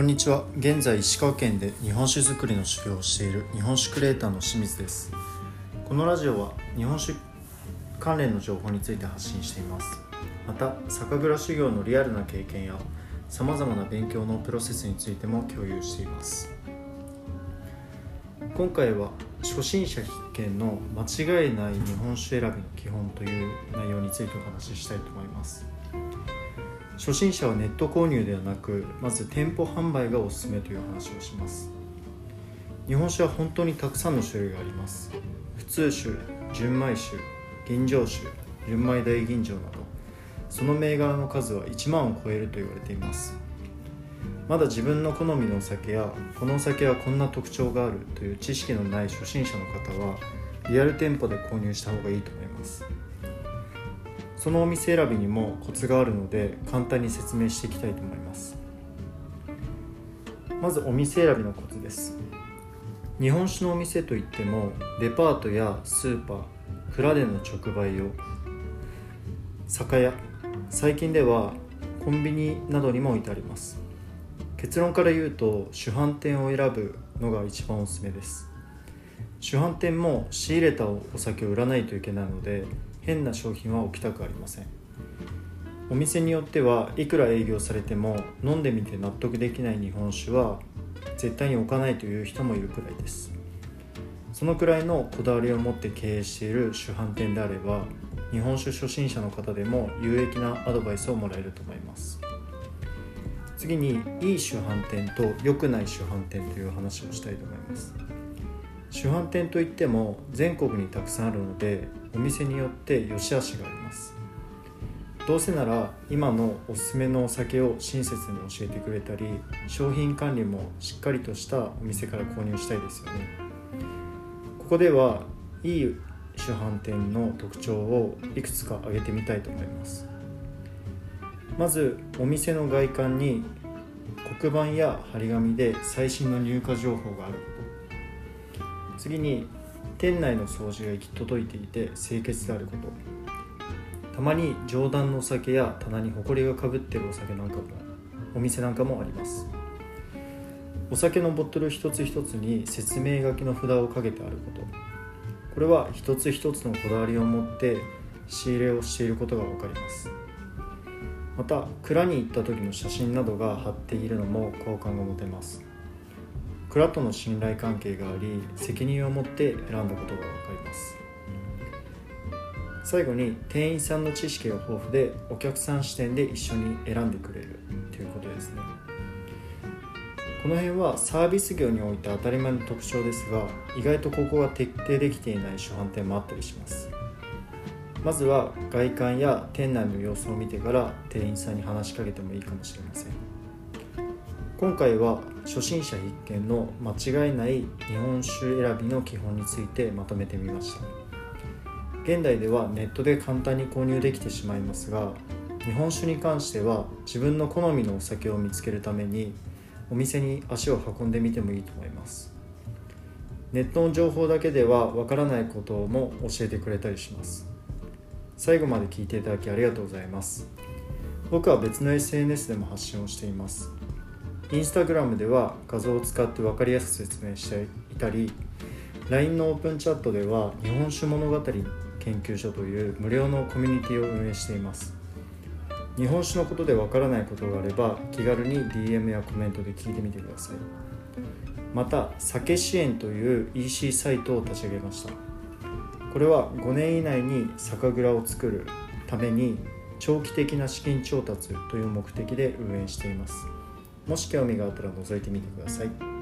こんにちは。現在石川県で日本酒造りの修行をしている日本酒クリエイターの清水です。このラジオは日本酒関連の情報について発信しています。また酒蔵修行のリアルな経験やさまざまな勉強のプロセスについても共有しています。今回は初心者必見の間違いない日本酒選びの基本という内容についてお話ししたいと思います。初心者はネット購入ではなくまず店舗販売がおすすめという話をします。日本酒は本当にたくさんの種類があります。普通酒純米酒吟醸酒純米大吟醸などその銘柄の数は1万を超えると言われています。まだ自分の好みのお酒やこのお酒はこんな特徴があるという知識のない初心者の方はリアル店舗で購入した方がいいと思います。そのお店選びにもコツがあるので簡単に説明していきたいと思います。まずお店選びのコツです。日本酒のお店といってもデパートやスーパー蔵での直売用酒屋最近ではコンビニなどにも置いてあります。結論から言うと主販店を選ぶのが一番おすすめです。主販店も仕入れたお酒を売らないといけないので変な商品は置きたくありません。お店によってはいくら営業されても飲んでみて納得できない日本酒は絶対に置かないという人もいるくらいです。そのくらいのこだわりを持って経営している主販店であれば日本酒初心者の方でも有益なアドバイスをもらえると思います。次にいい主販店と良くない主販店という話をしたいと思います。主販店といっても全国にたくさんあるのでお店によって良し悪しがあります。どうせなら今のおすすめのお酒を親切に教えてくれたり商品管理もしっかりとしたお店から購入したいですよね。ここではいい主販店の特徴をいくつか挙げてみたいと思います。まずお店の外観に黒板や張り紙で最新の入荷情報がある。こと次に店内の掃除が行き届いていて清潔であること。たまに上段のお酒や棚にホコリがかぶってるお酒なんかもお店なんかもあります。お酒のボトル一つ一つに説明書きの札をかけてあること。これは一つ一つのこだわりを持って仕入れをしていることが分かります。また蔵に行った時の写真などが貼っているのも好感が持てます。蔵との信頼関係があり責任を持って選んだことが分かります。最後に店員さんの知識が豊富でお客さん視点で一緒に選んでくれるということですね。この辺はサービス業において当たり前の特徴ですが意外とここが徹底できていない主販店もあったりします。まずは外観や店内の様子を見てから店員さんに話しかけてもいいかもしれません。今回は初心者必見の間違いない日本酒選びの基本についてまとめてみました。現代ではネットで簡単に購入できてしまいますが日本酒に関しては自分の好みのお酒を見つけるためにお店に足を運んでみてもいいと思います。ネットの情報だけではわからないことも教えてくれたりします。最後まで聞いていただきありがとうございます。僕は別の SNS でも発信をしています。インスタグラムでは画像を使って分かりやすく説明していたり LINE のオープンチャットでは日本酒物語研究所という無料のコミュニティを運営しています。日本酒のことでわからないことがあれば気軽に DM やコメントで聞いてみてください。また酒支援という EC サイトを立ち上げました。これは5年以内に酒蔵を作るために長期的な資金調達という目的で運営しています。もし興味があったら覗いてみてください。